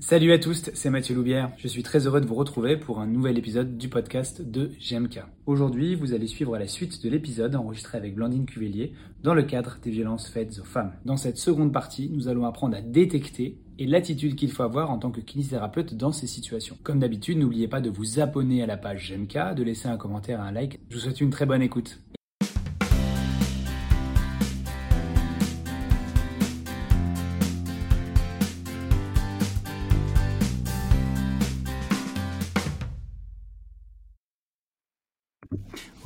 Salut à tous, c'est Mathieu Loubière. Je suis très heureux de vous retrouver pour un nouvel épisode du podcast de GMK. Aujourd'hui, vous allez suivre la suite de l'épisode enregistré avec Blandine Cuvelier dans le cadre des violences faites aux femmes. Dans cette seconde partie, nous allons apprendre à détecter et l'attitude qu'il faut avoir en tant que kinésithérapeute dans ces situations. Comme d'habitude, n'oubliez pas de vous abonner à la page GMK, de laisser un commentaire et un like. Je vous souhaite une très bonne écoute.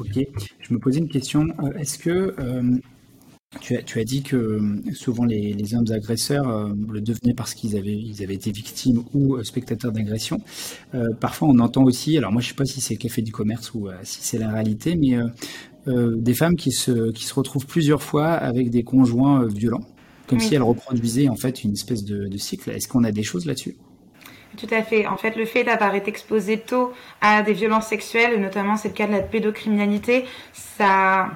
Ok, je me posais une question. Euh, est-ce que euh, tu, as, tu, as, dit que euh, souvent les, les hommes agresseurs le devenaient parce qu'ils avaient, ils avaient été victimes ou spectateurs d'agression. parfois, on entend aussi, alors moi je ne sais pas si c'est café du commerce ou si c'est la réalité, mais des femmes qui se, qui se retrouvent plusieurs fois avec des conjoints violents, comme si elles reproduisaient en fait une espèce de, de cycle. Est-ce qu'on a des choses là-dessus? Tout à fait. En fait, le fait d'avoir été exposé tôt à des violences sexuelles, notamment c'est le cas de la pédocriminalité, ça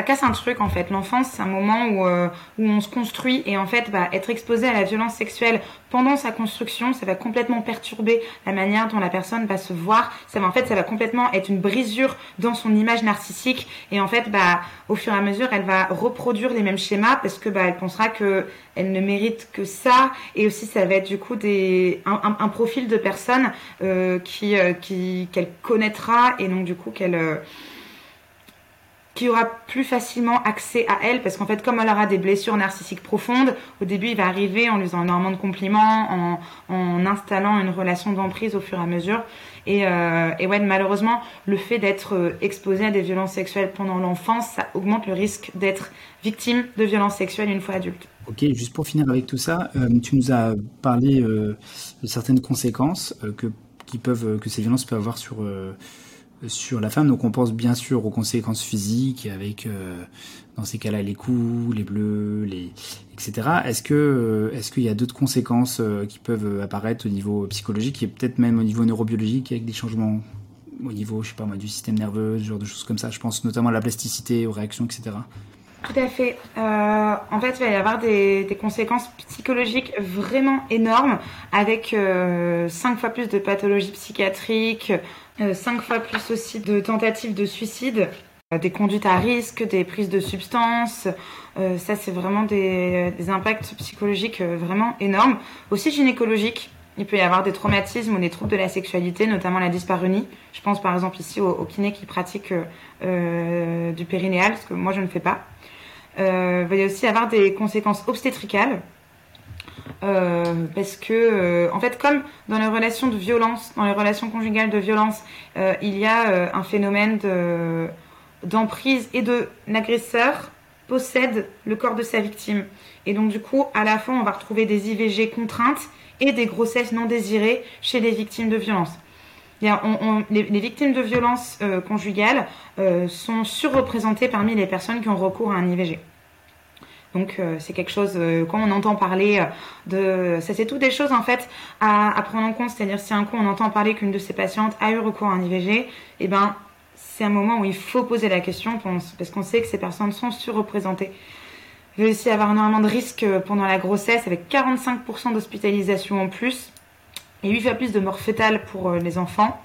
ça casse un truc en fait. L'enfance, c'est un moment où, euh, où on se construit et en fait, bah, être exposé à la violence sexuelle pendant sa construction, ça va complètement perturber la manière dont la personne va se voir. Ça va en fait, ça va complètement être une brisure dans son image narcissique et en fait, bah, au fur et à mesure, elle va reproduire les mêmes schémas parce que bah, elle pensera que elle ne mérite que ça et aussi ça va être du coup des un, profil de personne euh, qui euh, qui qu'elle connaîtra et donc du coup qu'elle qui aura plus facilement accès à elle parce qu'en fait comme elle aura des blessures narcissiques profondes au début il va arriver en lui faisant énormément de compliments en, en installant une relation d'emprise au fur et à mesure. Et, euh, et ouais malheureusement le fait d'être euh, exposé à des violences sexuelles pendant l'enfance ça augmente le risque d'être victime de violences sexuelles une fois adulte. Ok, juste pour finir avec tout ça, euh, tu nous as parlé de certaines conséquences que, qui peuvent, que ces violences peuvent avoir sur sur la femme. Donc on pense bien sûr aux conséquences physiques avec euh, dans ces cas-là les coups, les bleus, etc. Est-ce que euh, est-ce qu'il y a d'autres conséquences euh, qui peuvent apparaître au niveau psychologique et peut-être même au niveau neurobiologique avec des changements au niveau je sais pas moi du système nerveux, ce genre de choses comme ça? Je pense notamment à la plasticité, aux réactions, etc. Tout à fait. En fait, il va y avoir des, des conséquences psychologiques vraiment énormes, avec euh, cinq fois plus de pathologies psychiatriques, euh, cinq fois plus aussi de tentatives de suicide, euh, des conduites à risque, des prises de substances. Euh, ça, c'est vraiment des, impacts psychologiques vraiment énormes. Aussi gynécologiques. Il peut y avoir des traumatismes ou des troubles de la sexualité, notamment la dyspareunie. Je pense par exemple ici aux kinés qui pratiquent euh, du périnéal, ce que moi je ne fais pas. Euh, il va y aussi avoir des conséquences obstétricales. Euh, parce que, euh, en fait, comme dans les relations de violence, dans les relations conjugales de violence, euh, il y a euh, un phénomène de, d'emprise et de l'agresseur possède le corps de sa victime. Et donc, du coup, à la fin, on va retrouver des IVG contraintes et des grossesses non désirées chez les victimes de violence. Les, victimes de violences euh, conjugales sont surreprésentées parmi les personnes qui ont recours à un IVG. Donc euh, c'est quelque chose euh, quand on entend parler de ça c'est toutes des choses en fait à, à prendre en compte c'est-à-dire si un coup on entend parler qu'une de ces patientes a eu recours à un IVG eh ben c'est un moment où il faut poser la question parce qu'on sait que ces personnes sont surreprésentées. Il va aussi avoir énormément de risques pendant la grossesse avec 45% d'hospitalisation en plus et 8 fois plus de mort fétale pour les enfants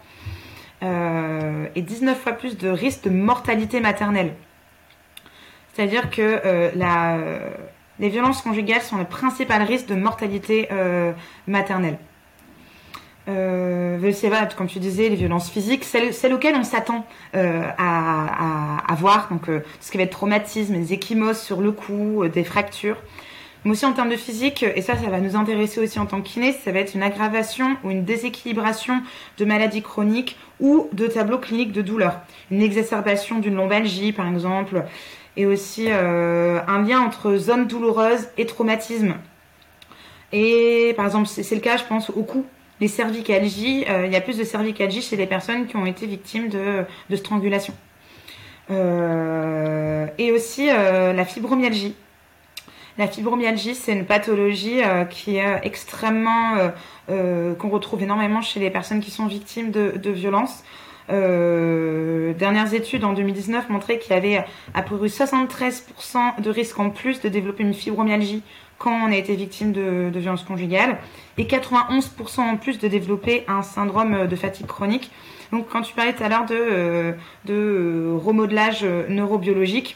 euh, et 19 fois plus de risque de mortalité maternelle. C'est-à-dire que euh, la, les violences conjugales sont le principal risque de mortalité euh, maternelle. Euh, comme tu disais, les violences physiques, celles, auxquelles on s'attend euh, à, à, à, voir, donc euh, ce qui va être traumatisme, des échymoses sur le cou, euh, des fractures. Mais aussi en termes de physique, et ça, ça va nous intéresser aussi en tant que kiné, ça va être une aggravation ou une déséquilibration de maladies chroniques ou de tableaux cliniques de douleur. Une exacerbation d'une lombalgie, par exemple, et aussi euh, un lien entre zone douloureuse et traumatisme. Et par exemple, c'est le cas, je pense, au cou. Les cervicalgies, euh, il y a plus de cervicalgie chez les personnes qui ont été victimes de, strangulation. Euh, et aussi la fibromyalgie. La fibromyalgie, c'est une pathologie qui est extrêmement qu'on retrouve énormément chez les personnes qui sont victimes de violences. Euh, dernières études en 2019 montraient qu'il y avait à peu près 73% de risque en plus de développer une fibromyalgie quand on a été victime de, de violences conjugales et 91% en plus de développer un syndrome de fatigue chronique. Donc quand tu parlais tout à l'heure de, de remodelage neurobiologique,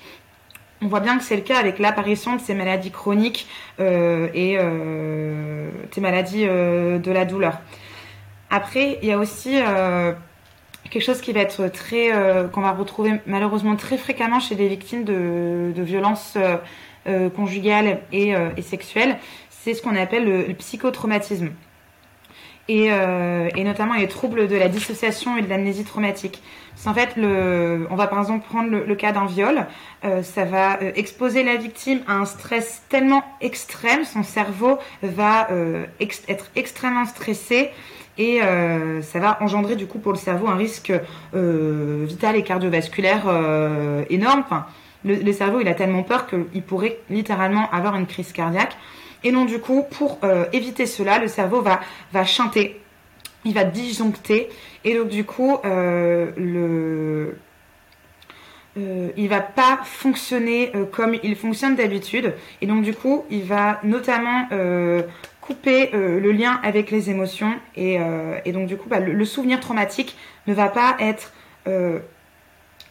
on voit bien que c'est le cas avec l'apparition de ces maladies chroniques euh, et euh, ces maladies euh, de la douleur. Après, il y a aussi quelque chose qui va être très, qu'on va retrouver malheureusement très fréquemment chez les victimes de, violences conjugales et, sexuelles, c'est ce qu'on appelle le psychotraumatisme et, et, notamment les troubles de la dissociation et de l'amnésie traumatique. C'est en fait, le, on va par exemple prendre le, cas d'un viol, euh, ça va euh, exposer la victime à un stress tellement extrême, son cerveau va euh, être extrêmement stressé et euh, ça va engendrer du coup pour le cerveau un risque euh, vital et cardiovasculaire euh, énorme. Le, cerveau il a tellement peur qu'il pourrait littéralement avoir une crise cardiaque. Et donc du coup, pour éviter cela, le cerveau va, va chanter, il va disjoncter, et donc du coup, le, euh, il va pas fonctionner comme il fonctionne d'habitude, et donc du coup, il va notamment couper le lien avec les émotions, et, et donc du coup, bah, le, souvenir traumatique ne va pas être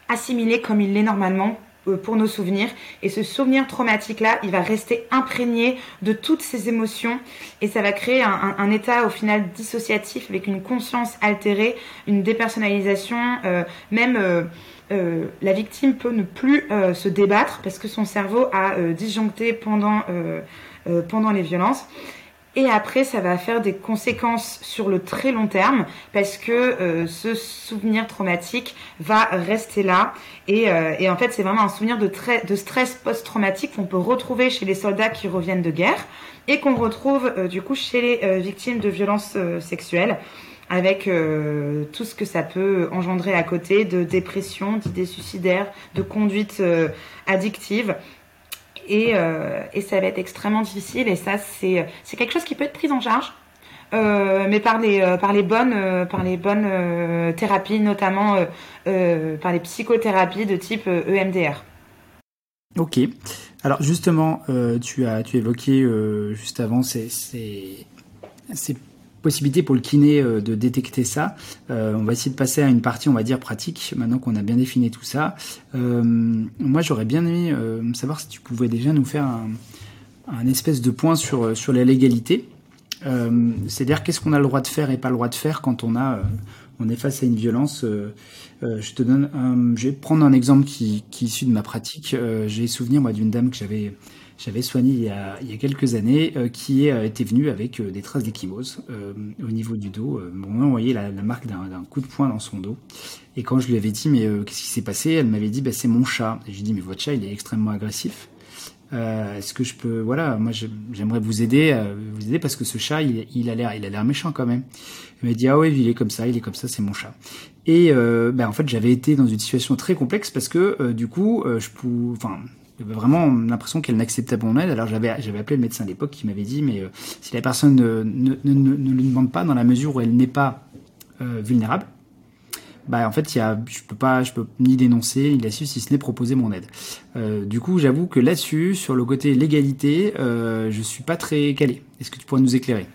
assimilé comme il l'est normalement euh, pour nos souvenirs. Et ce souvenir traumatique-là, il va rester imprégné de toutes ces émotions et ça va créer un, état au final dissociatif avec une conscience altérée, une dépersonnalisation, euh, même euh, la victime peut ne plus se débattre parce que son cerveau a disjoncté pendant les violences. Et après, ça va faire des conséquences sur le très long terme parce que euh, ce souvenir traumatique va rester là. Et, euh, en fait, c'est vraiment un souvenir de, stress post-traumatique qu'on peut retrouver chez les soldats qui reviennent de guerre et qu'on retrouve euh, du coup chez les victimes de violences sexuelles avec tout ce que ça peut engendrer à côté de dépression, d'idées suicidaires, de conduite addictive et, euh, et ça va être extrêmement difficile et ça c'est quelque chose qui peut être pris en charge euh, mais par les bonnes euh, par les bonnes thérapies notamment par les psychothérapies de type EMDR. Ok. Alors justement, tu as tu évoqué juste avant ces, ces possibilité pour le kiné euh, de détecter ça. Euh, on va essayer de passer à une partie, on va dire, pratique, maintenant qu'on a bien défini tout ça. Euh, moi, j'aurais bien aimé savoir si tu pouvais déjà nous faire un, espèce de point sur, sur la légalité. C'est-à-dire qu'est-ce qu'on a le droit de faire et pas le droit de faire quand on a on est face à une violence. je te donne, un, je vais prendre un exemple qui, qui est issu de ma pratique. J'ai souvenir moi d'une dame que j'avais j'avais soigné il y, a, quelques années, euh, qui euh, était venue avec euh, des traces d'échymose au niveau du dos. bon, on voyait la, la marque d'un coup de poing dans son dos. Et quand je lui avais dit, mais qu'est-ce qui s'est passé? Elle m'avait dit, bah, c'est mon chat. Et j'ai dit, mais votre chat, il est extrêmement agressif. Est-ce que je peux, voilà, moi j'aimerais vous aider, vous aider parce que ce chat, il, a l'air, il a l'air méchant quand même. Il m'a dit ah oui, il est comme ça, il est comme ça, c'est mon chat. Et ben, en fait, j'avais été dans une situation très complexe parce que du coup, je pouvais, enfin, j'avais vraiment l'impression qu'elle n'acceptait pas mon aide. Alors j'avais appelé le médecin à l'époque qui m'avait dit mais euh, si la personne ne, ne, ne, ne, le demande pas dans la mesure où elle n'est pas euh, vulnérable, bah en fait y a je peux pas je peux ni dénoncer ni là-dessus si ce n'est proposer mon aide. Euh, du coup j'avoue que là-dessus sur le côté légalité je suis pas très calé. Est-ce que tu pourrais nous éclairer?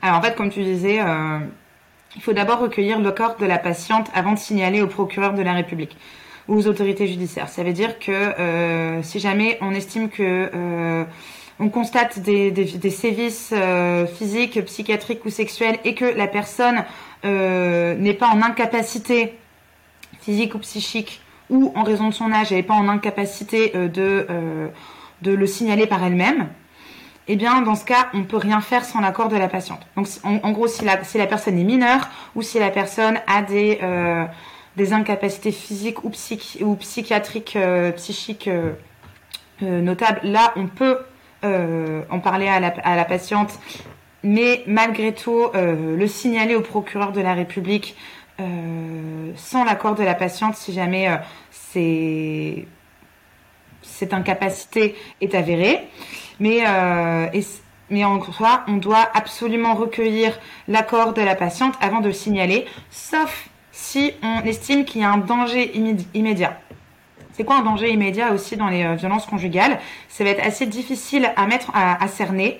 Alors en fait comme tu disais il faut d'abord recueillir le corps de la patiente avant de signaler au procureur de la République aux autorités judiciaires. Ça veut dire que euh, si jamais on estime que euh, on constate des, sévices euh, physiques, psychiatriques ou sexuels et que la personne n'est pas en incapacité physique ou psychique ou en raison de son âge, elle n'est pas en incapacité de, le signaler par elle-même, eh bien, dans ce cas, on peut rien faire sans l'accord de la patiente. Donc, en, gros, si la, personne est mineure ou si la personne a des, des incapacités physiques ou, psych ou psychiatriques, euh, psychiques euh, euh, notables, là, on peut en parler à la, patiente, mais malgré tout, le signaler au procureur de la République sans l'accord de la patiente si jamais cette incapacité est avérée. Mais en soi, on doit absolument recueillir l'accord de la patiente avant de le signaler, sauf si on estime qu'il y a un danger immédiat. C'est quoi un danger immédiat aussi dans les violences conjugales? Ça va être assez difficile à mettre à, à cerner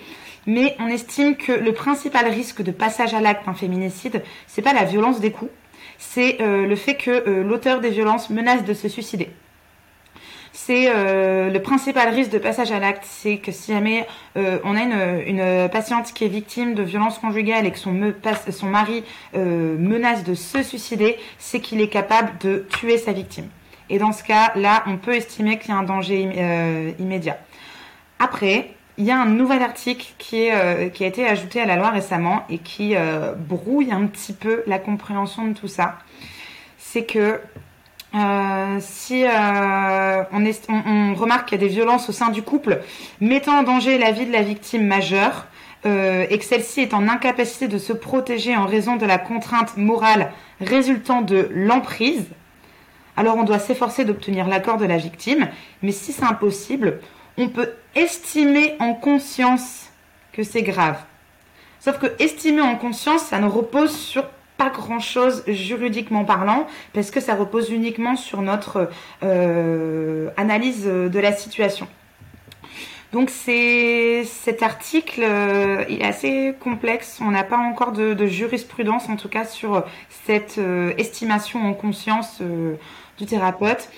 mais on estime que le principal risque de passage à l'acte d'un féminicide, c'est pas la violence des coups, c'est euh, le fait que euh, l'auteur des violences menace de se suicider. C'est euh, le principal risque de passage à l'acte, c'est que si jamais on a une, patiente qui est victime de violences conjugales et que son, mari menace de se suicider, c'est qu'il est capable de tuer sa victime. Et dans ce cas-là, on peut estimer qu'il y a un danger immédiat. Après, il y a un nouvel article qui, euh, a été ajouté à la loi récemment et qui euh, brouille un petit peu la compréhension de tout ça. C'est que euh, si on, est, on, remarque qu'il y a des violences au sein du couple mettant en danger la vie de la victime majeure et que celle-ci est en incapacité de se protéger en raison de la contrainte morale résultant de l'emprise, alors on doit s'efforcer d'obtenir l'accord de la victime. Mais si c'est impossible, on peut estimer en conscience que c'est grave. Sauf que estimer en conscience, ça ne repose sur pas grand-chose juridiquement parlant, parce que ça repose uniquement sur notre euh, analyse de la situation. Donc c'est cet article, euh, il est assez complexe. On n'a pas encore de, jurisprudence, en tout cas, sur cette euh, estimation en conscience du thérapeute.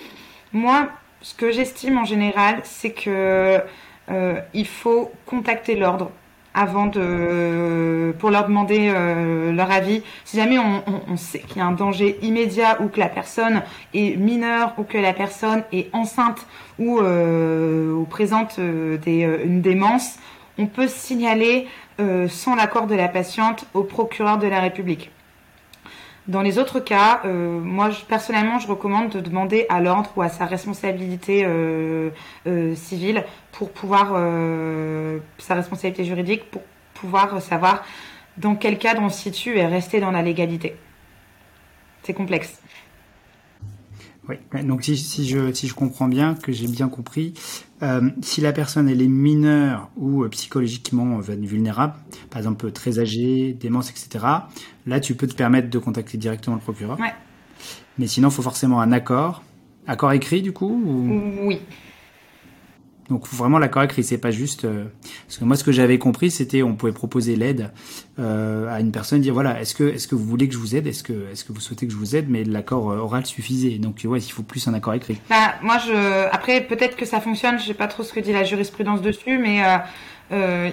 Moi, ce que j'estime en général, c'est que euh, il faut contacter l'ordre avant de pour leur demander euh, leur avis. Si jamais on, sait qu'il y a un danger immédiat ou que la personne est mineure ou que la personne est enceinte ou, euh, présente une démence, on peut signaler sans l'accord de la patiente au procureur de la République. Dans les autres cas, euh, moi personnellement, je recommande de demander à l'ordre ou à sa responsabilité euh, euh, civile pour pouvoir sa responsabilité juridique pour pouvoir savoir dans quel cadre on se situe et rester dans la légalité. C'est complexe. Oui, donc si, si, je, si je comprends bien, que j'ai bien compris, euh, si la personne elle est mineure ou euh, psychologiquement euh, vulnérable, par exemple très âgée, démence, etc., là tu peux te permettre de contacter directement le procureur. Ouais. Mais sinon, il faut forcément un accord. Accord écrit du coup Oui. Donc vraiment l'accord écrit, c'est pas juste. Euh, parce que moi, ce que j'avais compris, c'était on pouvait proposer l'aide euh, à une personne, dire voilà, est-ce que est-ce que vous voulez que je vous aide, est-ce que est-ce que vous souhaitez que je vous aide, mais l'accord euh, oral suffisait. Donc ouais, il faut plus un accord écrit. Bah, moi, je après peut-être que ça fonctionne. Je sais pas trop ce que dit la jurisprudence dessus, mais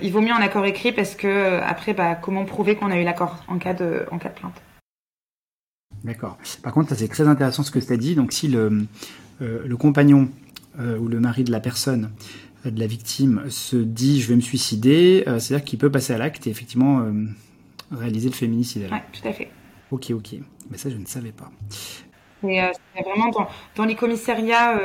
il vaut mieux un accord écrit parce que après, bah, comment prouver qu'on a eu l'accord en cas de en cas de plainte? D'accord. Par contre, c'est très intéressant ce que tu as dit. Donc si le le compagnon euh, ou le mari de la personne, euh, de la victime, se dit je vais me suicider, euh, c'est-à-dire qu'il peut passer à l'acte et effectivement réaliser le féminicide. Oui, tout à fait. Ok, ok. Mais ça, je ne savais pas. Mais c'est vraiment dans, les commissariats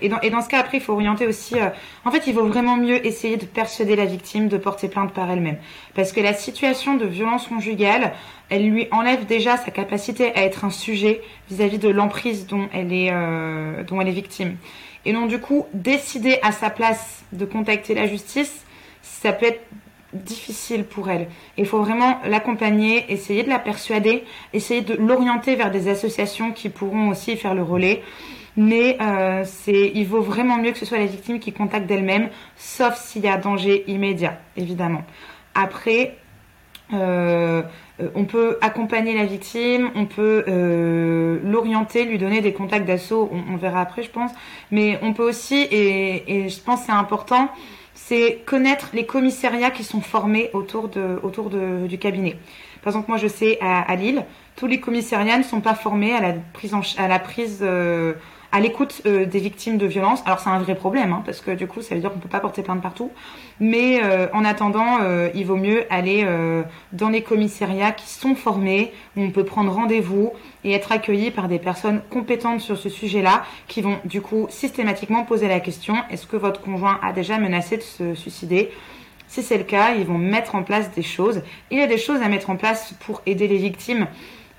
et, dans, et dans ce cas après il faut orienter aussi. en fait, il vaut vraiment mieux essayer de persuader la victime de porter plainte par elle-même, parce que la situation de violence conjugale, elle lui enlève déjà sa capacité à être un sujet vis-à-vis de l'emprise dont elle est dont elle est victime. Et donc du coup, décider à sa place de contacter la justice, ça peut être difficile pour elle. Il faut vraiment l'accompagner, essayer de la persuader, essayer de l'orienter vers des associations qui pourront aussi faire le relais. Mais euh, il vaut vraiment mieux que ce soit la victime qui contacte d'elle-même, sauf s'il y a danger immédiat, évidemment. Après, euh, on peut accompagner la victime, on peut euh, l'orienter, lui donner des contacts d'assaut, on, verra après je pense, mais on peut aussi, et, je pense c'est important, c'est connaître les commissariats qui sont formés autour, du cabinet. Par exemple, moi je sais à, Lille, tous les commissariats ne sont pas formés à la prise, à la prise à l'écoute euh, des victimes de violences. Alors c'est un vrai problème, hein, parce que du coup ça veut dire qu'on peut pas porter plainte partout. Mais euh, en attendant, euh, il vaut mieux aller dans les commissariats qui sont formés, où on peut prendre rendez-vous et être accueilli par des personnes compétentes sur ce sujet-là, qui vont du coup systématiquement poser la question est-ce que votre conjoint a déjà menacé de se suicider? Si c'est le cas, ils vont mettre en place des choses. Il y a des choses à mettre en place pour aider les victimes.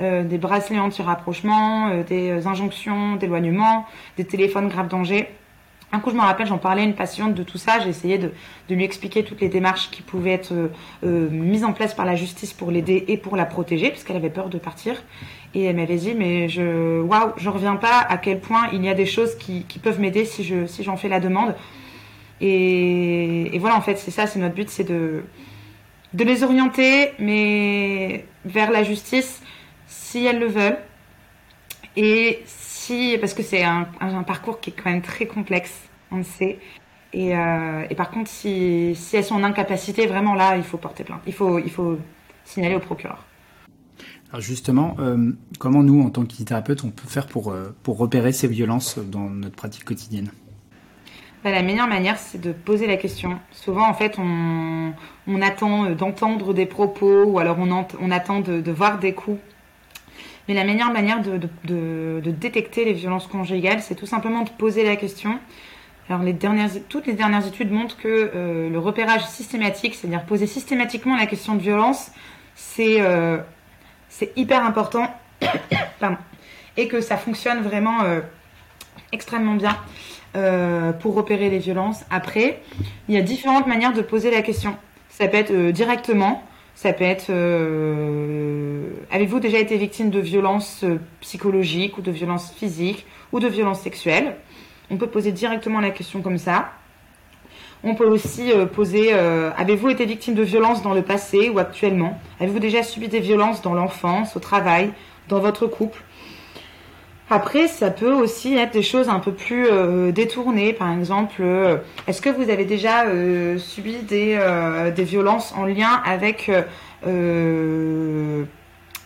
Euh, des bracelets anti-rapprochement, euh, des injonctions d'éloignement, des téléphones grave danger. Un coup, je me rappelle, j'en parlais à une patiente de tout ça. J'ai essayé de, lui expliquer toutes les démarches qui pouvaient être euh, mises en place par la justice pour l'aider et pour la protéger, puisqu'elle avait peur de partir. Et elle m'avait dit, mais je, waouh, je reviens pas à quel point il y a des choses qui, peuvent m'aider si je, si j'en fais la demande. Et, voilà, en fait, c'est ça, c'est notre but, c'est de, de les orienter, mais vers la justice, si elles le veulent. Et si, parce que c'est un, parcours qui est quand même très complexe, on le sait. Et, euh, par contre, si, si, elles sont en incapacité, vraiment là, il faut porter plainte. Il faut, il faut signaler au procureur. Alors justement, euh, comment nous, en tant que thérapeute, on peut faire pour, euh, pour repérer ces violences dans notre pratique quotidienne? Bah, la meilleure manière, c'est de poser la question. Souvent, en fait, on, on attend d'entendre des propos ou alors on, on attend de, de, voir des coups. Mais la meilleure manière de, détecter les violences conjugales, c'est tout simplement de poser la question. Alors, toutes les dernières études montrent que euh, le repérage systématique, c'est-à-dire poser systématiquement la question de violence, c'est euh, hyper important. Et que ça fonctionne vraiment euh, extrêmement bien. Pour repérer les violences. Après, il y a différentes manières de poser la question. Ça peut être directement, ça peut être euh, avez-vous déjà été victime de violences psychologiques ou de violences physiques ou de violences sexuelles? On peut poser directement la question comme ça. On peut aussi poser avez-vous été victime de violences dans le passé ou actuellement? Avez-vous déjà subi des violences dans l'enfance, au travail, dans votre couple? Après, ça peut aussi être des choses un peu plus euh, détournées. Par exemple, euh, est-ce que vous avez déjà euh, subi des, des, violences en lien avec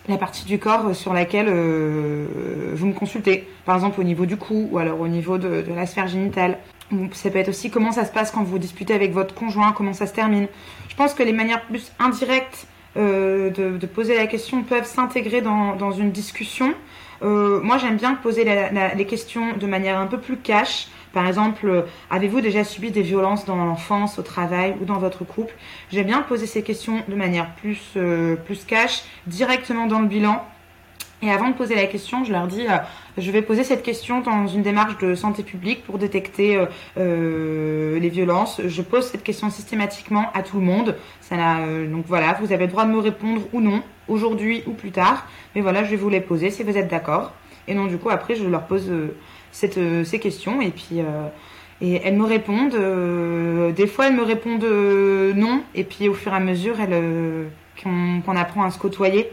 la partie du corps sur laquelle vous me consultez? Par exemple, au niveau du cou ou alors au niveau de, la sphère génitale. Ça peut être aussi comment ça se passe quand vous disputez avec votre conjoint, comment ça se termine. Je pense que les manières plus indirectes de, de, poser la question peuvent s'intégrer dans, dans, une discussion. Euh, moi, j'aime bien poser les questions de manière un peu plus cash. Par exemple, euh, avez-vous déjà subi des violences dans l'enfance, au travail ou dans votre couple? J'aime bien poser ces questions de manière plus, euh, plus cash, directement dans le bilan. Et avant de poser la question, je leur dis, je vais poser cette question dans une démarche de santé publique pour détecter les violences. Je pose cette question systématiquement à tout le monde. Donc voilà, vous avez le droit de me répondre ou non aujourd'hui ou plus tard. Mais voilà, je vais vous les poser si vous êtes d'accord. Et donc du coup, après, je leur pose euh, euh, ces questions et puis euh, et elles me répondent. des fois, elles me répondent non. Et puis au fur et à mesure, qu'on apprend à se côtoyer,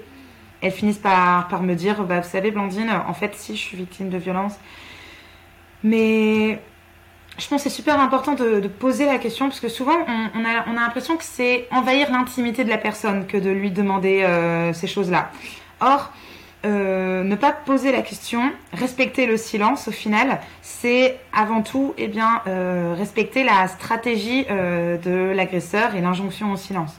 elles finissent par, me dire, bah, vous savez, Blandine, en fait, si je suis victime de violence, mais je pense que c'est super important de, poser la question parce que souvent on, a, on a l'impression que c'est envahir l'intimité de la personne que de lui demander euh, ces choses-là. Or, euh, ne pas poser la question, respecter le silence au final, c'est avant tout eh bien, euh, respecter la stratégie de l'agresseur et l'injonction au silence.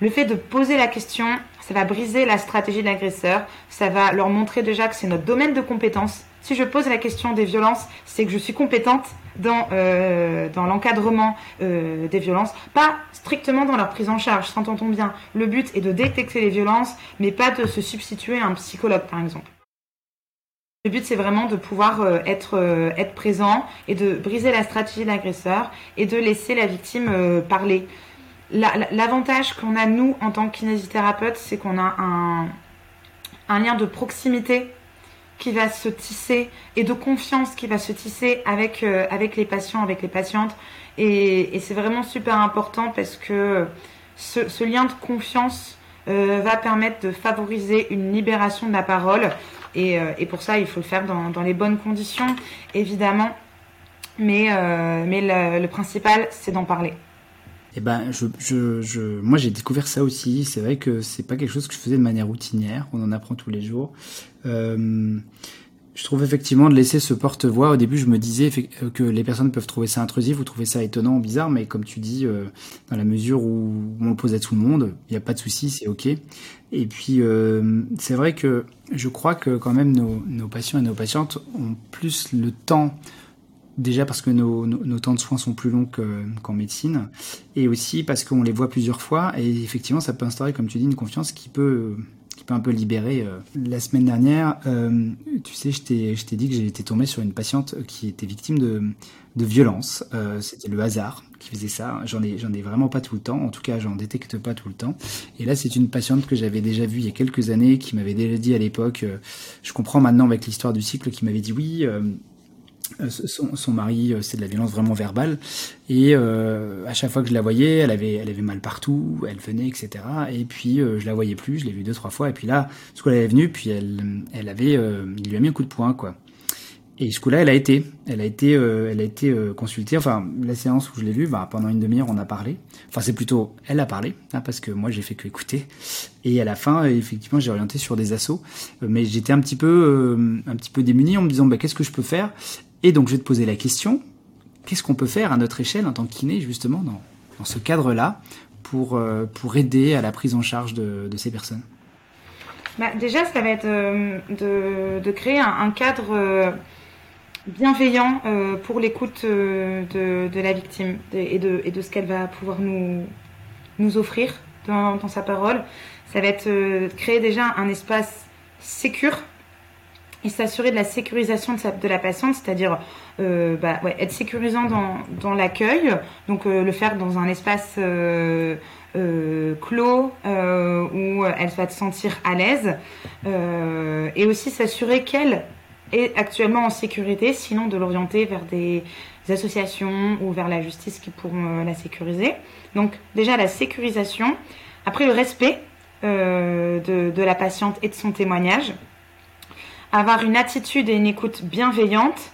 Le fait de poser la question, ça va briser la stratégie de l'agresseur, ça va leur montrer déjà que c'est notre domaine de compétence. Si je pose la question des violences, c'est que je suis compétente dans, euh, l'encadrement euh, des violences, pas strictement dans leur prise en charge, s'entend-on bien. Le but est de détecter les violences, mais pas de se substituer à un psychologue, par exemple. Le but, c'est vraiment de pouvoir euh, être, être présent et de briser la stratégie de l'agresseur et de laisser la victime parler. L'avantage qu'on a, nous, en tant que kinésithérapeute, c'est qu'on a un, lien de proximité qui va se tisser et de confiance qui va se tisser avec, euh, les patients, avec les patientes. Et, c'est vraiment super important parce que ce, lien de confiance euh, va permettre de favoriser une libération de la parole. Et, euh, pour ça, il faut le faire dans, les bonnes conditions, évidemment. Mais le principal, c'est d'en parler. Eh ben, moi j'ai découvert ça aussi. C'est vrai que c'est pas quelque chose que je faisais de manière routinière. On en apprend tous les jours. Euh, je trouve effectivement de laisser ce porte-voix. Au début, je me disais euh, que les personnes peuvent trouver ça intrusif ou trouver ça étonnant, bizarre, mais comme tu dis, euh, dans la mesure où on le pose à tout le monde, il n'y a pas de souci, c'est ok. Et puis, c'est vrai que je crois que quand même nos, nos patients et nos patientes ont plus le temps Déjà parce que nos, temps de soins sont plus longs qu'en médecine, et aussi parce qu'on les voit plusieurs fois, et effectivement ça peut instaurer, comme tu dis, une confiance qui peut, qui peut un peu libérer. Euh. La semaine dernière, euh, tu sais, je t'ai dit que été tombé sur une patiente qui était victime de, violence. Euh, c'était le hasard qui faisait ça. J'en ai, ai vraiment pas tout le temps. En tout cas, j'en détecte pas tout le temps. Et là, c'est une patiente que j'avais déjà vue il y a quelques années, qui m'avait déjà dit à l'époque. Je comprends maintenant avec l'histoire du cycle, qui m'avait dit oui. Euh, son, son, mari, c'est de la violence vraiment verbale. Et à chaque fois que je la voyais, elle avait, elle avait mal partout, elle venait, etc. Et puis je la voyais plus, je l'ai vue deux, trois fois. Et puis là, ce coup, elle est venue, puis elle, elle avait, il lui a mis un coup de poing, quoi. Et coup-là, elle a été, elle a été, euh, elle a été euh, consultée. Enfin, la séance où je l'ai vue, bah, pendant une demi-heure, on a parlé. Enfin, c'est plutôt, elle a parlé, hein, parce que moi, j'ai fait que écouter. Et à la fin, euh, effectivement, j'ai orienté sur des assauts, mais j'étais un petit peu, un petit peu démuni en me disant, bah, qu'est-ce que je peux faire? Et donc, je vais te poser la question qu'est-ce qu'on peut faire à notre échelle en tant que justement, dans, ce cadre-là, pour pour aider à la prise en charge de, ces personnes? Bah, déjà, ça va être de, créer un cadre bienveillant euh, pour l'écoute euh, de, la victime et, de, ce qu'elle va pouvoir nous, nous offrir dans, sa parole. Ça va être euh, créer déjà un espace sécure et s'assurer de la sécurisation de, la patiente, c'est-à-dire bah, être sécurisant dans, dans l'accueil, donc le faire dans un espace clos où elle va se sentir à l'aise, et aussi s'assurer qu'elle est actuellement en sécurité, sinon de l'orienter vers des associations ou vers la justice qui pourront euh, la sécuriser. Donc déjà la sécurisation, après le respect euh, de, de, la patiente et de son témoignage, avoir une attitude et une écoute bienveillante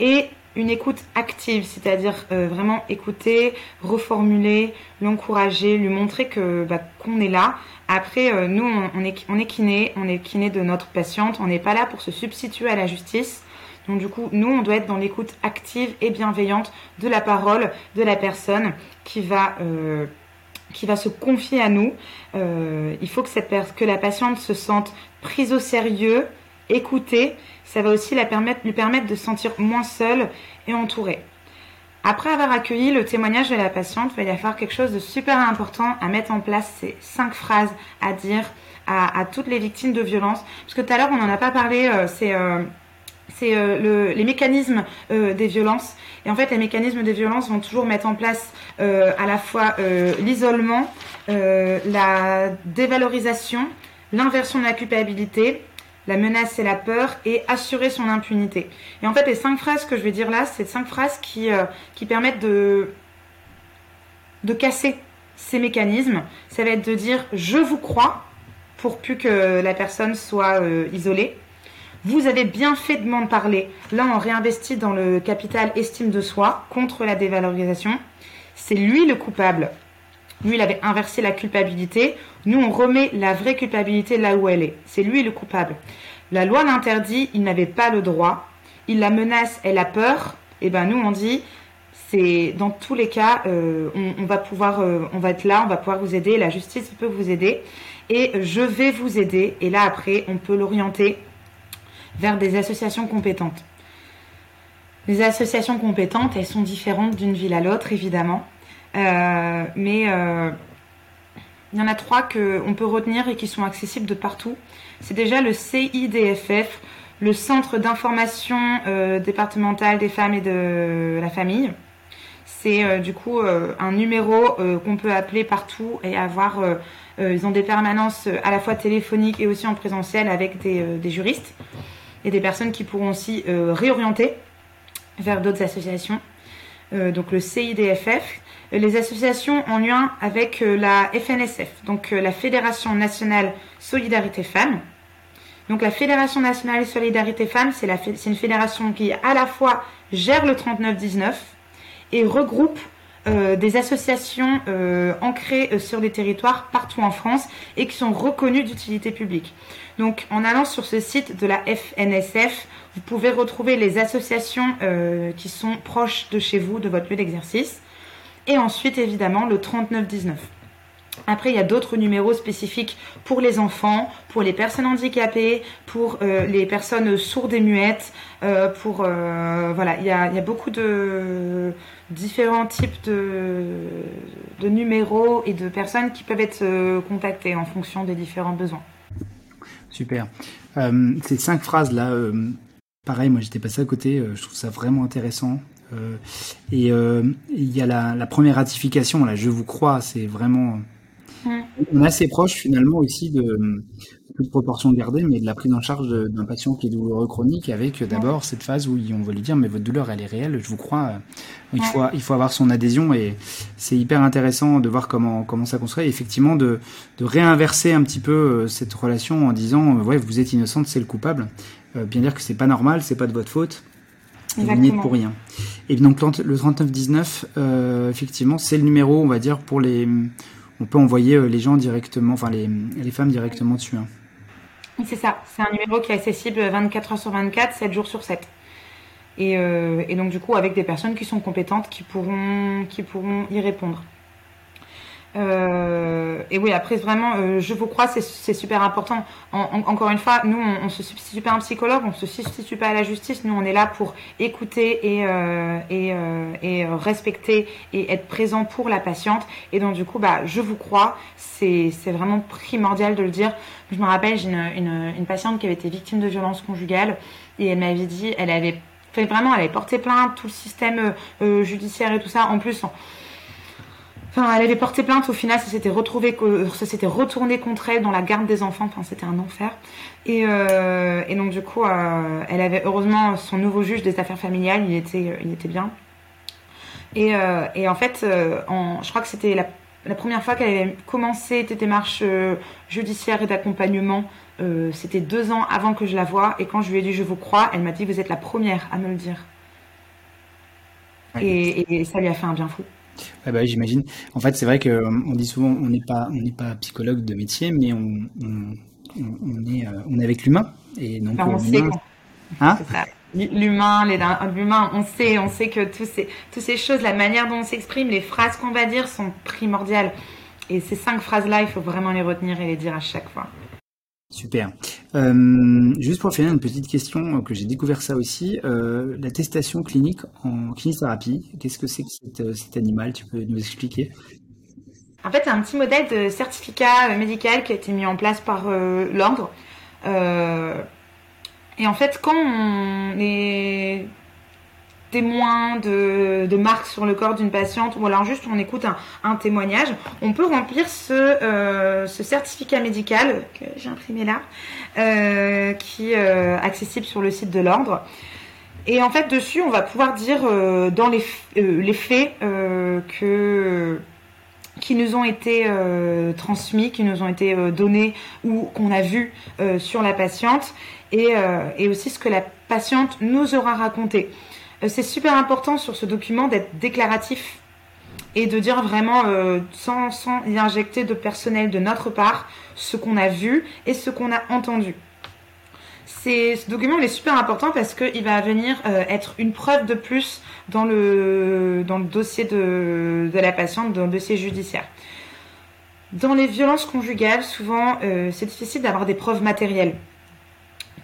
et une écoute active, c'est-à-dire euh, vraiment écouter, reformuler, l'encourager, lui montrer que bah, qu'on est là. Après, euh, nous, on, est on est kiné, on est kiné de notre patiente, on n'est pas là pour se substituer à la justice. Donc du coup, nous, on doit être dans l'écoute active et bienveillante de la parole de la personne qui va euh, se confier à nous. il faut que la patiente se sente prise au sérieux, écoutée ça va aussi la permettre, lui permettre de se sentir moins seule et entourée. Après avoir accueilli le témoignage de la patiente, il va y avoir quelque chose de super important à mettre en place. C'est cinq phrases à dire à, toutes les victimes de violence. Parce que tout à l'heure, on n'en a pas parlé, euh, c'est euh, euh, les mécanismes des violences. Et en fait, les mécanismes des violences vont toujours mettre en place à la fois l'isolement, la dévalorisation, l'inversion de la culpabilité la menace et la peur et assurer son impunité. Et en fait, les cinq phrases que je vais dire là, c'est cinq phrases qui, euh, qui permettent de, de casser ces mécanismes. Ça va être de dire je vous crois pour plus que la personne soit euh, isolée. Vous avez bien fait de m'en parler. Là, on réinvestit dans le capital estime de soi contre la dévalorisation. C'est lui le coupable. Lui, il avait inversé la culpabilité. Nous, on remet la vraie culpabilité là où elle est. C'est lui le coupable. La loi l'interdit, il n'avait pas le droit. Il la menace, elle a peur. Et eh ben nous, on dit, c'est dans tous les cas, euh, euh, on va être là, on va pouvoir vous aider. La justice peut vous aider et je vais vous aider. Et là, après, on peut l'orienter vers des associations compétentes. Les associations compétentes, elles sont différentes d'une ville à l'autre, évidemment. Euh, mais euh, il y en a trois qu'on peut retenir et qui sont accessibles de partout. C'est déjà le CIDFF, le Centre d'information euh, départemental des femmes et de la famille. C'est du coup un numéro qu'on peut appeler partout et avoir. ils ont des permanences à la fois téléphoniques et aussi en présentiel avec des, des juristes et des personnes qui pourront aussi réorienter vers d'autres associations. donc le CIDFF, les associations en lien avec euh, la FNSF, donc euh, la Fédération nationale Solidarité Femmes. Donc la Fédération nationale Solidarité Femmes, c'est une fédération qui à la fois gère le 3919 et regroupe euh, des associations ancrées sur les territoires partout en France et qui sont reconnues d'utilité publique. Donc en allant sur ce site de la FNSF, vous pouvez retrouver les associations qui sont proches de chez vous, de votre lieu d'exercice. Et ensuite, évidemment, le 3919. Après, il y a d'autres numéros spécifiques pour les enfants, pour les personnes handicapées, pour euh, les personnes sourdes et muettes, euh, pour euh, voilà, il y, a, beaucoup de différents types de, de, numéros et de personnes qui peuvent être contactées en fonction des différents besoins. Super. ces cinq phrases là, pareil, moi j'étais passé à côté. je trouve ça vraiment intéressant. Et il y a la, la, première ratification, là, je vous crois, c'est vraiment on est assez proche finalement aussi de, de proportion gardée, mais de la prise en charge d'un patient qui est douloureux chronique avec d'abord cette phase où on va lui dire mais votre douleur elle est réelle, je vous crois, il faut il faut avoir son adhésion et c'est hyper intéressant de voir comment comment ça construit, et effectivement de de réinverser un petit peu euh, cette relation en disant ouais vous êtes innocente c'est le coupable, euh, bien dire que c'est pas normal, c'est pas de votre faute. Vous n'y êtes pour rien. Et donc le 3919, euh, effectivement, c'est le numéro, on va dire, pour les on peut envoyer euh, les gens directement, enfin les, les femmes directement dessus. Hein. C'est ça, c'est un numéro qui est accessible 24 heures sur 24, 7 jours sur 7. Et, euh, et, donc du coup avec des personnes qui sont compétentes qui pourront, qui pourront y répondre. Euh, et oui, après vraiment, euh, je vous crois, c'est super important. encore une fois, nous, on, on, se substitue pas à un psychologue, on se substitue pas à la justice. Nous, on est là pour écouter et, euh, et, euh, et respecter et être présent pour la patiente. Et donc du coup, bah, je vous crois. C'est vraiment primordial de le dire. Je me rappelle, j'ai une, une, une, patiente qui avait été victime de violences conjugales et elle m'avait dit, elle avait fait vraiment, elle avait porté plainte, tout le système euh, judiciaire et tout ça. En plus. Enfin, elle avait porté plainte. Au final, ça s'était retrouvé, ça s'était retourné contre elle dans la garde des enfants. Enfin, c'était un enfer. Et, euh, et donc du coup, euh, elle avait heureusement son nouveau juge des affaires familiales. Il était, il était bien. Et, euh, et en fait, euh, en, je crois que c'était la, la, première fois qu'elle avait commencé des démarches euh, judiciaires et d'accompagnement. Euh, c'était deux ans avant que je la voie. Et quand je lui ai dit je vous crois, elle m'a dit vous êtes la première à me le dire. Et, et ça lui a fait un bien fou. Ouais, bah, j'imagine. En fait, c'est vrai qu'on euh, dit souvent on n'est pas on n'est pas psychologue de métier, mais on, on, on est euh, on est avec l'humain et donc enfin, on sait hein l'humain, l'humain, on sait, on sait que tous ces, toutes ces choses, la manière dont on s'exprime, les phrases qu'on va dire sont primordiales. Et ces cinq phrases-là, il faut vraiment les retenir et les dire à chaque fois. Super. Euh, juste pour finir, une petite question que j'ai découvert ça aussi. Euh, L'attestation clinique en kinésithérapie, qu'est-ce que c'est que cet, euh, animal? Tu peux nous expliquer? En fait, c'est un petit modèle de certificat médical qui a été mis en place par l'ordre. Et en fait, quand on est de, marques sur le corps d'une patiente ou alors juste on écoute un, témoignage, on peut remplir ce, euh, ce certificat médical que j'ai imprimé là, euh, qui est euh, accessible sur le site de l'ordre. Et en fait, dessus, on va pouvoir dire euh, dans les, euh, faits euh, qui nous ont été transmis, qui nous ont été donnés ou qu'on a vu sur la patiente, et aussi ce que la patiente nous aura raconté. Euh, c'est super important sur ce document d'être déclaratif et de dire vraiment euh, sans, sans y injecter de personnel de notre part ce qu'on a vu et ce qu'on a entendu. Ce document est super important parce qu'il va venir euh, être une preuve de plus dans le, dans le dossier de, de la patiente, dans le dossier judiciaire. Dans les violences conjugales, souvent, c'est difficile d'avoir des preuves matérielles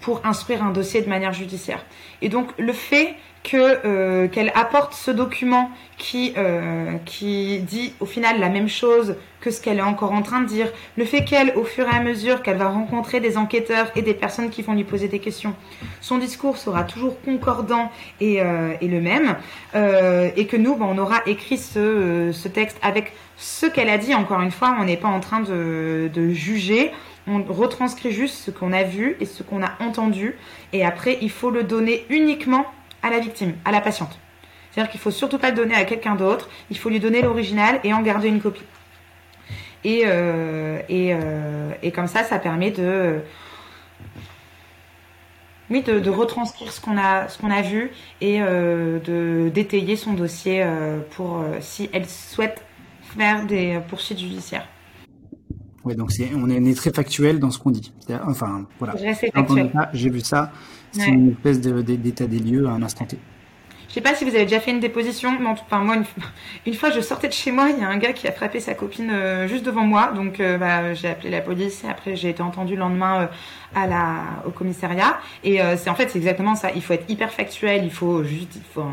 pour instruire un dossier de manière judiciaire. Et donc le fait que euh, qu'elle apporte ce document qui euh, qui dit au final la même chose que ce qu'elle est encore en train de dire, le fait qu'elle, au fur et à mesure qu'elle va rencontrer des enquêteurs et des personnes qui vont lui poser des questions, son discours sera toujours concordant et, euh, et le même, euh, et que nous, bon, on aura écrit ce, ce texte avec ce qu'elle a dit. Encore une fois, on n'est pas en train de, de juger, on retranscrit juste ce qu'on a vu et ce qu'on a entendu, et après, il faut le donner uniquement à la victime, à la patiente. C'est-à-dire qu'il faut surtout pas le donner à quelqu'un d'autre, il faut lui donner l'original et en garder une copie. Et, euh, et, euh, et comme ça, ça permet de, oui, de, de retranscrire ce qu'on a, ce qu'on a vu et euh, de d'étayer son dossier euh, pour euh, si elle souhaite faire des poursuites judiciaires. Ouais, donc on est très factuel dans ce qu'on dit. Enfin, voilà. J'ai vu ça. C'est ouais. une espèce de, de, d'état des lieux à un instant T. Je sais pas si vous avez déjà fait une déposition, mais enfin, moi, une, une, fois, je sortais de chez moi, il y a un gars qui a frappé sa copine euh, juste devant moi, donc euh, bah, j'ai appelé la police et après j'ai été entendue le lendemain euh, à la, au commissariat. Et c'est en fait, c'est exactement ça. Il faut être hyper factuel, il faut juste, il faut,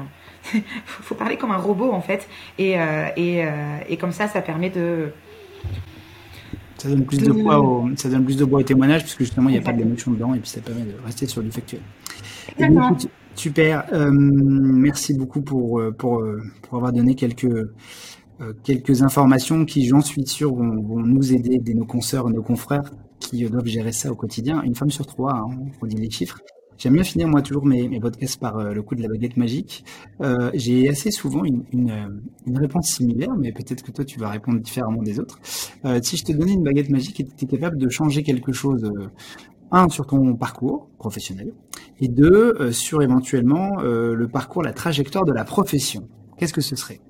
faut parler comme un robot en fait, et, et, et comme ça, ça permet de Ça donne plus de, poids au, ça donne plus de poids au témoignage puisque justement il n'y a pas de d'émotion dedans et puis ça permet de rester sur du factuel. super. Euh, merci beaucoup pour, euh, pour, euh, pour avoir donné quelques, quelques informations qui, j'en suis sûr, vont, vont, nous aider, aider nos consoeurs, nos confrères qui doivent gérer ça au quotidien. Une femme sur trois, hein, on dit les chiffres. J'aime bien finir moi toujours mes, mes podcasts par euh, le coup de la baguette magique. Euh, J'ai assez souvent une, une, euh, une, réponse similaire, mais peut-être que toi tu vas répondre différemment des autres. Euh, si je te donnais une baguette magique et tu étais capable de changer quelque chose, euh, un sur ton parcours professionnel, et deux sur éventuellement le parcours, la trajectoire de la profession, qu'est-ce que ce serait?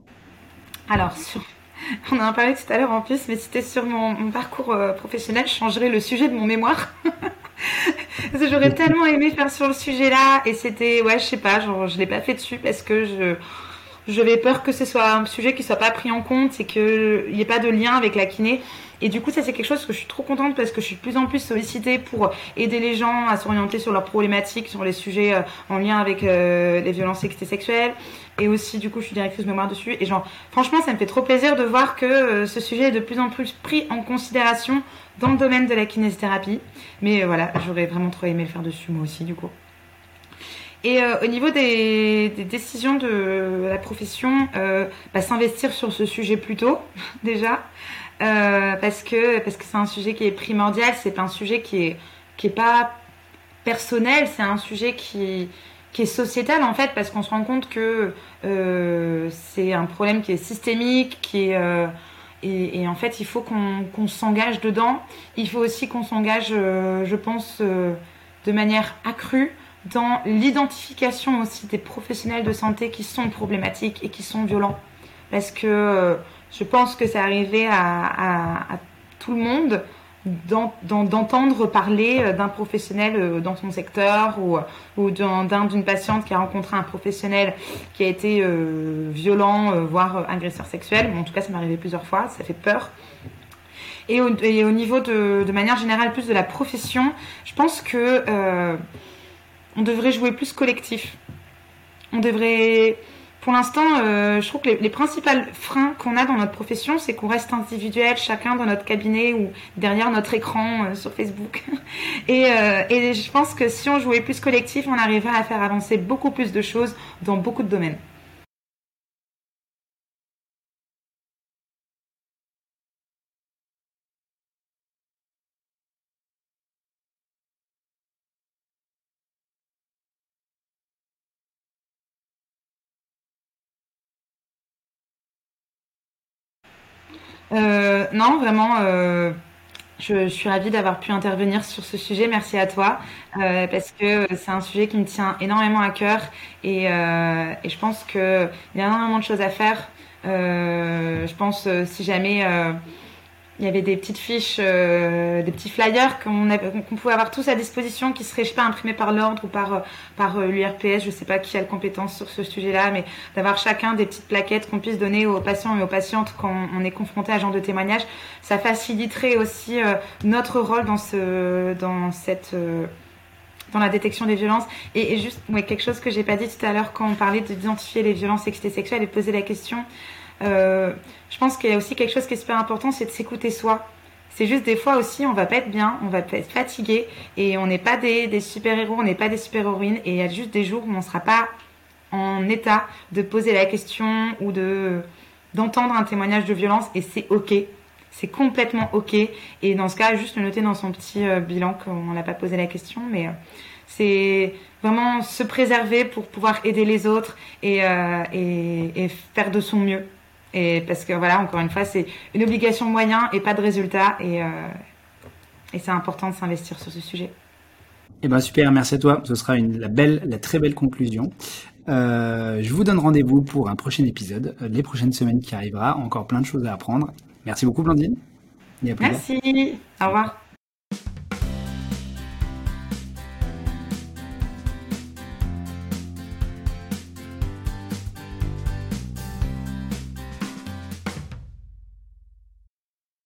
Alors sur on en a parlé tout à l'heure en plus, mais c'était sur mon, parcours professionnel, je changerais le sujet de mon mémoire. J'aurais tellement aimé faire sur le sujet-là et c'était, ouais, je sais pas, genre, je l'ai pas fait dessus parce que je, j'avais peur que ce soit un sujet qui soit pas pris en compte et qu'il n'y ait pas de lien avec la kiné. Et du coup, ça c'est quelque chose que je suis trop contente parce que je suis de plus en plus sollicitée pour aider les gens à s'orienter sur leurs problématiques, sur les sujets euh, en lien avec euh, les violences sexuelles. Et aussi, du coup, je suis directrice mémoire dessus. Et genre, franchement, ça me fait trop plaisir de voir que euh, ce sujet est de plus en plus pris en considération dans le domaine de la kinésithérapie. Mais voilà, j'aurais vraiment trop aimé le faire dessus moi aussi, du coup. Et euh, au niveau des, décisions de la profession, euh, bah, s'investir sur ce sujet plus tôt, déjà, euh, parce que parce que c'est un sujet qui est primordial. C'est un sujet qui est qui est pas personnel. C'est un sujet qui qui est sociétal en fait, parce qu'on se rend compte que c'est un problème qui est systémique, qui est et, en fait, il faut qu'on qu s'engage dedans. Il faut aussi qu'on s'engage, je pense, de manière accrue dans l'identification aussi des professionnels de santé qui sont problématiques et qui sont violents. Parce que euh, je pense que c'est arrivé à, tout le monde d'entendre parler euh, d'un professionnel euh, dans son secteur ou, d'une patiente qui a rencontré un professionnel qui a été violent, voire agresseur sexuel. En tout cas, ça m'est arrivé plusieurs fois, ça fait peur. Et au, niveau de, manière générale, plus de la profession, je pense que on devrait jouer plus collectif. On devrait. Pour l'instant, euh, je trouve que les, les principaux freins qu'on a dans notre profession, c'est qu'on reste individuel, chacun dans notre cabinet ou derrière notre écran euh, sur Facebook. euh, et je pense que si on jouait plus collectif, on arriverait à faire avancer beaucoup plus de choses dans beaucoup de domaines. Non, vraiment, euh, je, je, suis ravie d'avoir pu intervenir sur ce sujet. Merci à toi, euh, parce que c'est un sujet qui me tient énormément à cœur et, euh, je pense qu'il y a énormément de choses à faire. Euh, je pense si jamais il y avait des petites fiches, euh, des petits flyers qu'on qu pouvait avoir tous à disposition, qui seraient, je sais pas, imprimés par l'ordre ou par, par euh, l'URPS, je sais pas qui a le compétence sur ce sujet-là, mais d'avoir chacun des petites plaquettes qu'on puisse donner aux patients et aux patientes quand on est confronté à ce genre de témoignage, ça faciliterait aussi euh, notre rôle dans, ce, dans cette euh, dans la détection des violences. Et, et juste, ouais, quelque chose que j'ai pas dit tout à l'heure quand on parlait d'identifier les violences sexuelles et poser la question, euh, je pense qu'il y a aussi quelque chose qui est super important, c'est de s'écouter soi. C'est juste des fois aussi, on va pas être bien, on va être fatigué et on n'est pas des, des super-héros, on n'est pas des super-héroïnes et il y a juste des jours où on sera pas en état de poser la question ou de d'entendre un témoignage de violence et c'est ok. C'est complètement ok. Et dans ce cas, juste le noter dans son petit euh, bilan qu'on n'a pas posé la question, mais euh, c'est vraiment se préserver pour pouvoir aider les autres et faire de son mieux. Et parce que voilà, encore une fois, c'est une obligation de moyens et pas de résultats. Et, euh, et c'est important de s'investir sur ce sujet. Eh ben super, merci à toi. Ce sera une, la belle, la très belle conclusion. Euh, je vous donne rendez-vous pour un prochain épisode, euh, les prochaines semaines qui arrivera. Encore plein de choses à apprendre. Merci beaucoup, Blandine. Merci. Au revoir.